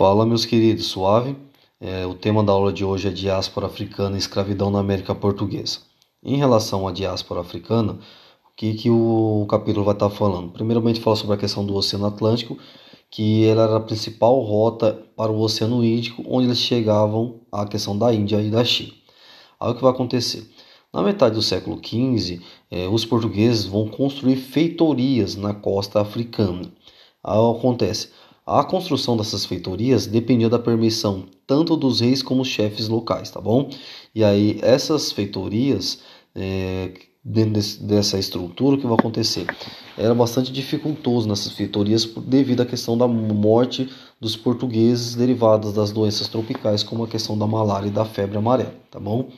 Fala, meus queridos, suave? É, o tema da aula de hoje é diáspora africana e escravidão na América Portuguesa. Em relação à diáspora africana, o que, que o capítulo vai estar falando? Primeiramente, fala sobre a questão do Oceano Atlântico, que ela era a principal rota para o Oceano Índico, onde eles chegavam à questão da Índia e da China. Aí o que vai acontecer? Na metade do século XV, eh, os portugueses vão construir feitorias na costa africana. Aí acontece, a construção dessas feitorias dependia da permissão tanto dos reis como dos chefes locais, tá bom? E aí essas feitorias, é, dentro desse, dessa estrutura, o que vai acontecer? Era bastante dificultoso nessas feitorias devido à questão da morte dos portugueses derivadas das doenças tropicais, como a questão da malária e da febre amarela, tá bom?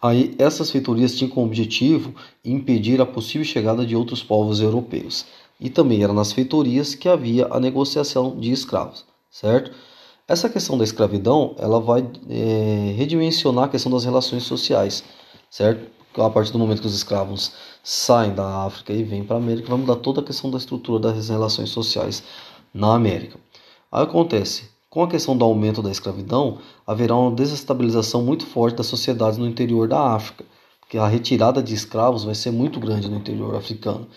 Aí essas feitorias tinham como objetivo impedir a possível chegada de outros povos europeus e também era nas feitorias que havia a negociação de escravos, certo? Essa questão da escravidão, ela vai é, redimensionar a questão das relações sociais, certo? A partir do momento que os escravos saem da África e vêm para a América, vai mudar toda a questão da estrutura das relações sociais na América. Aí acontece, com a questão do aumento da escravidão, haverá uma desestabilização muito forte das sociedades no interior da África, porque a retirada de escravos vai ser muito grande no interior africano.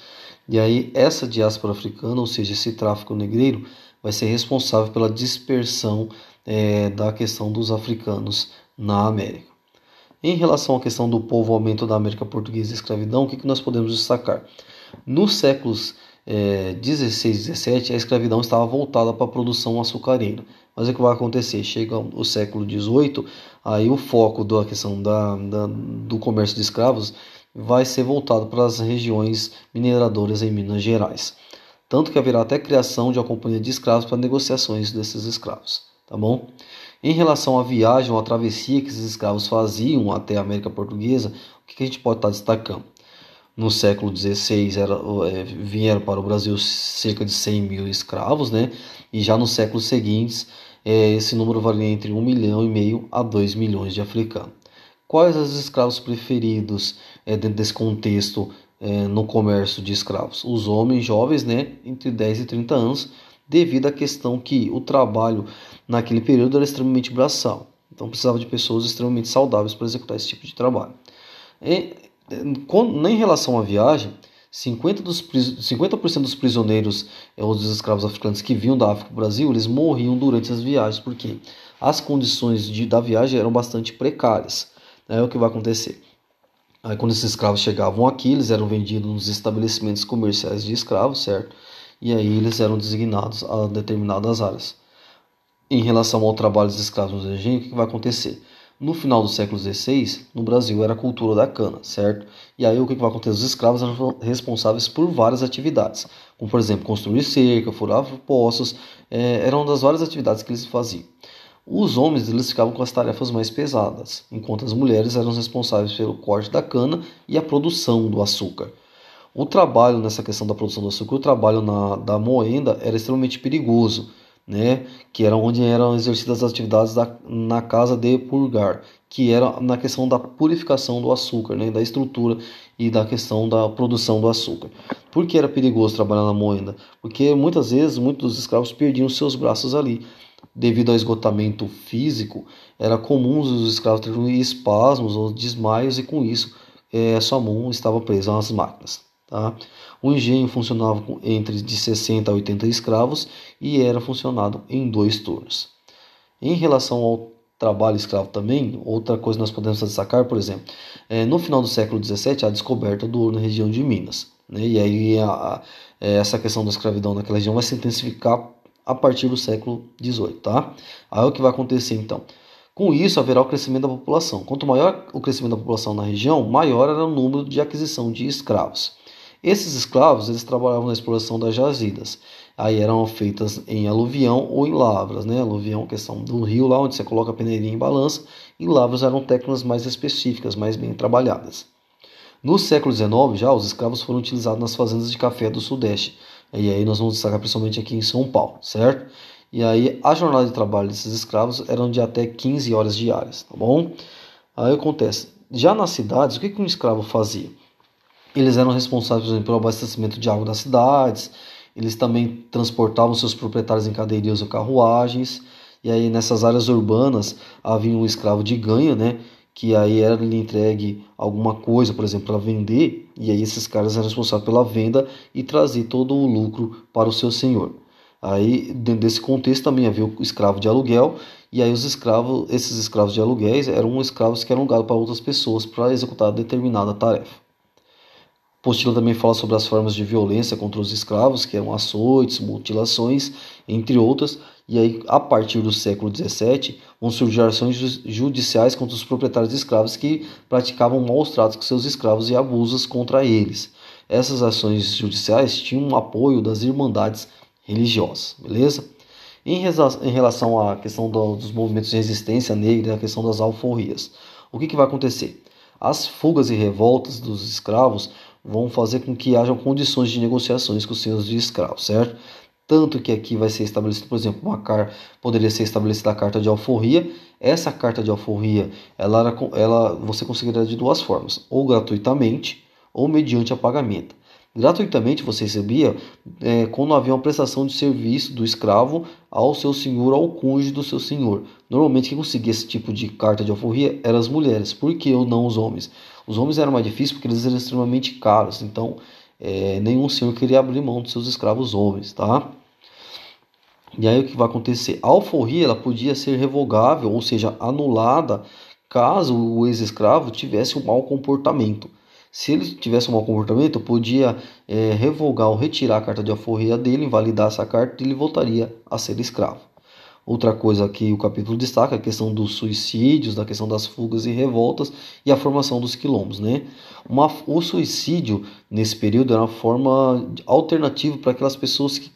E aí essa diáspora africana, ou seja, esse tráfico negreiro, vai ser responsável pela dispersão é, da questão dos africanos na América. Em relação à questão do povoamento da América Portuguesa e escravidão, o que, que nós podemos destacar? Nos séculos é, 16 e 17, a escravidão estava voltada para a produção açucareira. Mas o que vai acontecer? Chega o século 18, aí o foco da questão da, da, do comércio de escravos vai ser voltado para as regiões mineradoras em Minas Gerais. Tanto que haverá até criação de uma companhia de escravos para negociações desses escravos, tá bom? Em relação à viagem ou à travessia que esses escravos faziam até a América Portuguesa, o que a gente pode estar destacando? No século XVI era, é, vieram para o Brasil cerca de 100 mil escravos, né? E já nos séculos seguintes, é, esse número varia entre 1 milhão e meio a 2 milhões de africanos. Quais os escravos preferidos é, dentro desse contexto é, no comércio de escravos? Os homens jovens, né, entre 10 e 30 anos, devido à questão que o trabalho naquele período era extremamente braçal. Então precisava de pessoas extremamente saudáveis para executar esse tipo de trabalho. E, em relação à viagem, 50%, dos, 50 dos prisioneiros é, ou dos escravos africanos que vinham da África para o Brasil, eles morriam durante as viagens, porque as condições de, da viagem eram bastante precárias é o que vai acontecer. Aí, quando esses escravos chegavam aqui, eles eram vendidos nos estabelecimentos comerciais de escravos, certo? E aí eles eram designados a determinadas áreas. Em relação ao trabalho dos escravos no engenho, o que vai acontecer? No final do século XVI, no Brasil era a cultura da cana, certo? E aí o que vai acontecer? Os escravos eram responsáveis por várias atividades, como por exemplo construir cerca, furar poços, é, eram das várias atividades que eles faziam. Os homens eles ficavam com as tarefas mais pesadas, enquanto as mulheres eram responsáveis pelo corte da cana e a produção do açúcar. O trabalho nessa questão da produção do açúcar, o trabalho na, da moenda era extremamente perigoso, né? que era onde eram exercidas as atividades da, na casa de purgar, que era na questão da purificação do açúcar, né? da estrutura e da questão da produção do açúcar. Por que era perigoso trabalhar na moenda? Porque muitas vezes muitos dos escravos perdiam seus braços ali devido ao esgotamento físico, era comum os escravos terem espasmos ou desmaios e com isso é, sua mão estava presa às máquinas. Tá? O engenho funcionava com entre de 60 a 80 escravos e era funcionado em dois turnos. Em relação ao trabalho escravo também, outra coisa nós podemos destacar, por exemplo, é, no final do século XVII, a descoberta do ouro na região de Minas. Né? E aí a, a, essa questão da escravidão naquela região vai se intensificar a partir do século XVIII, tá? Aí o que vai acontecer então? Com isso haverá o crescimento da população. Quanto maior o crescimento da população na região, maior era o número de aquisição de escravos. Esses escravos eles trabalhavam na exploração das jazidas. Aí eram feitas em aluvião ou em lavras, né? Aluvião, questão do rio lá onde você coloca a peneirinha em balança, e lavras eram técnicas mais específicas, mais bem trabalhadas. No século XIX, já os escravos foram utilizados nas fazendas de café do Sudeste, e aí nós vamos destacar principalmente aqui em São Paulo, certo? E aí a jornada de trabalho desses escravos eram de até 15 horas diárias, tá bom? Aí acontece, já nas cidades, o que, que um escravo fazia? Eles eram responsávees pelo abastecimento de água das cidades, eles também transportavam seus proprietários em cadeirinhas ou carruagens. E aí nessas áreas urbanas havia um escravo de ganha, né? Que aí era lhe entregue alguma coisa, por exemplo, para vender, e aí esses caras eram responsáveis pela venda e trazer todo o lucro para o seu senhor. Aí, dentro desse contexto, também havia o escravo de aluguel, e aí os escravos, esses escravos de aluguéis eram escravos que eram alugados para outras pessoas para executar determinada tarefa. A apostila também fala sobre as formas de violência contra os escravos, que eram açoites, mutilações, entre outras. E aí, a partir do século XVII, vão surgir ações judiciais contra os proprietários de escravos que praticavam maus tratos com seus escravos e abusos contra eles. Essas ações judiciais tinham um apoio das irmandades religiosas, beleza? Em, relação à questão dos movimentos de resistência negra, a questão das alforrias, o que, que vai acontecer? As fugas e revoltas dos escravos vão fazer com que hajam condições de negociações com os senhores de escravos, certo? Tanto que aqui vai ser estabelecido, por exemplo, uma car poderia ser estabelecida a carta de alforria. Essa carta de alforria, ela, era, ela você conseguiria de duas formas, ou gratuitamente ou mediante a pagamento. Gratuitamente você recebia é, quando havia uma prestação de serviço do escravo ao seu senhor, ao cônjuge do seu senhor. Normalmente quem conseguia esse tipo de carta de alforria eram as mulheres, por que não os homens? Os homens eram mais difíceis porque eles eram extremamente caros, então é, nenhum senhor queria abrir mão dos seus escravos homens, tá? E aí o que vai acontecer? A alforria ela podia ser revogável, ou seja, anulada, caso o ex-escravo tivesse um mau comportamento. Se ele tivesse um mau comportamento, podia é, revogar ou retirar a carta de alforria dele, invalidar essa carta e ele voltaria a ser escravo. Outra coisa que o capítulo destaca é a questão dos suicídios, da questão das fugas e revoltas e a formação dos quilombos. Né? Uma, o suicídio, nesse período, era uma forma alternativa para aquelas pessoas que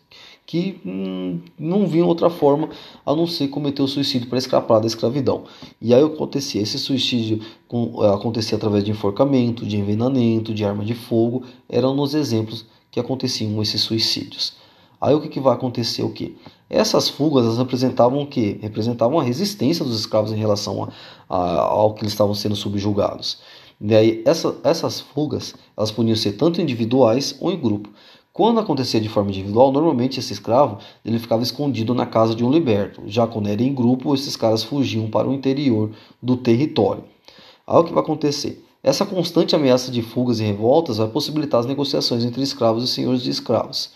que hum, não viam outra forma a não ser cometer o suicídio para escapar da escravidão. E aí acontecia esse suicídio com, eh, acontecia através de enforcamento, de envenenamento, de arma de fogo, eram nos exemplos que aconteciam esses suicídios. Aí o que, que vai acontecer o que? Essas fugas representavam o que? Representavam a resistência dos escravos em relação a, a, ao que eles estavam sendo subjugados. E aí essa, essas fugas elas podiam ser tanto individuais ou em grupo. Quando acontecia de forma individual, normalmente esse escravo ele ficava escondido na casa de um liberto. Já quando era em grupo, esses caras fugiam para o interior do território. Aí o que vai acontecer? Essa constante ameaça de fugas e revoltas vai possibilitar as negociações entre escravos e senhores de escravos.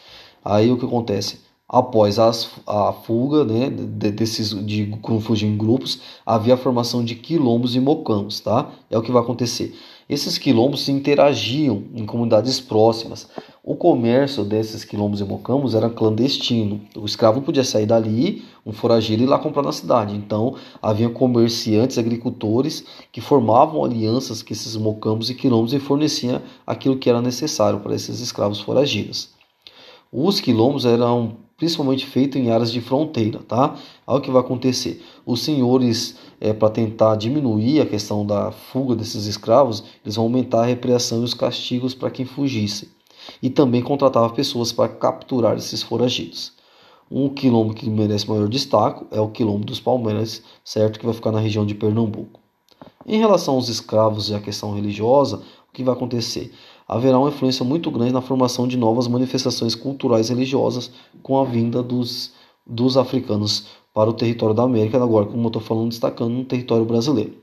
Aí o que acontece? Após as, a fuga né, de, desses de fugir em grupos, havia a formação de quilombos e mocambos. Tá? É o que vai acontecer. Esses quilombos se interagiam em comunidades próximas. O comércio desses quilombos e mocambos era clandestino. O escravo podia sair dali, um foragido, e ir lá comprar na cidade. Então, havia comerciantes, agricultores que formavam alianças com esses mocambos e quilombos e forneciam aquilo que era necessário para esses escravos foragidos. Os quilombos eram principalmente feitos em áreas de fronteira, tá? Olha o que vai acontecer. Os senhores, é, para tentar diminuir a questão da fuga desses escravos, eles vão aumentar a repressão e os castigos para quem fugisse. E também contratava pessoas para capturar esses foragidos. Um quilombo que merece maior destaque é o quilombo dos Palmeiras, certo? Que vai ficar na região de Pernambuco. Em relação aos escravos e à questão religiosa, o que vai acontecer? Haverá uma influência muito grande na formação de novas manifestações culturais religiosas com a vinda dos, dos africanos para o território da América, agora, como eu estou falando, destacando no território brasileiro.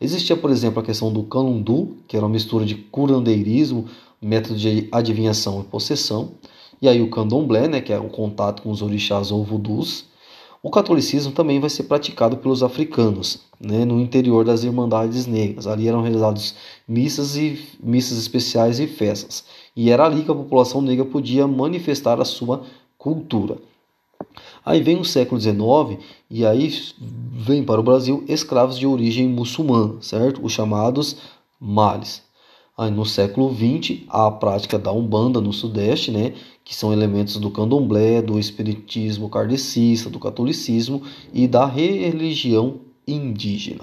Existia, por exemplo, a questão do canundu, que era uma mistura de curandeirismo, método de adivinhação e possessão, e aí o candomblé, né, que é o contato com os orixás ou vudus, o catolicismo também vai ser praticado pelos africanos, né, no interior das Irmandades Negras. Ali eram realizadas missas e missas especiais e festas. E era ali que a população negra podia manifestar a sua cultura. Aí vem o século XIX e aí vem para o Brasil escravos de origem muçulmana, certo? Os chamados males. Aí no século XX, a prática da Umbanda no Sudeste, né, que são elementos do candomblé, do espiritismo kardecista, do catolicismo e da religião indígena.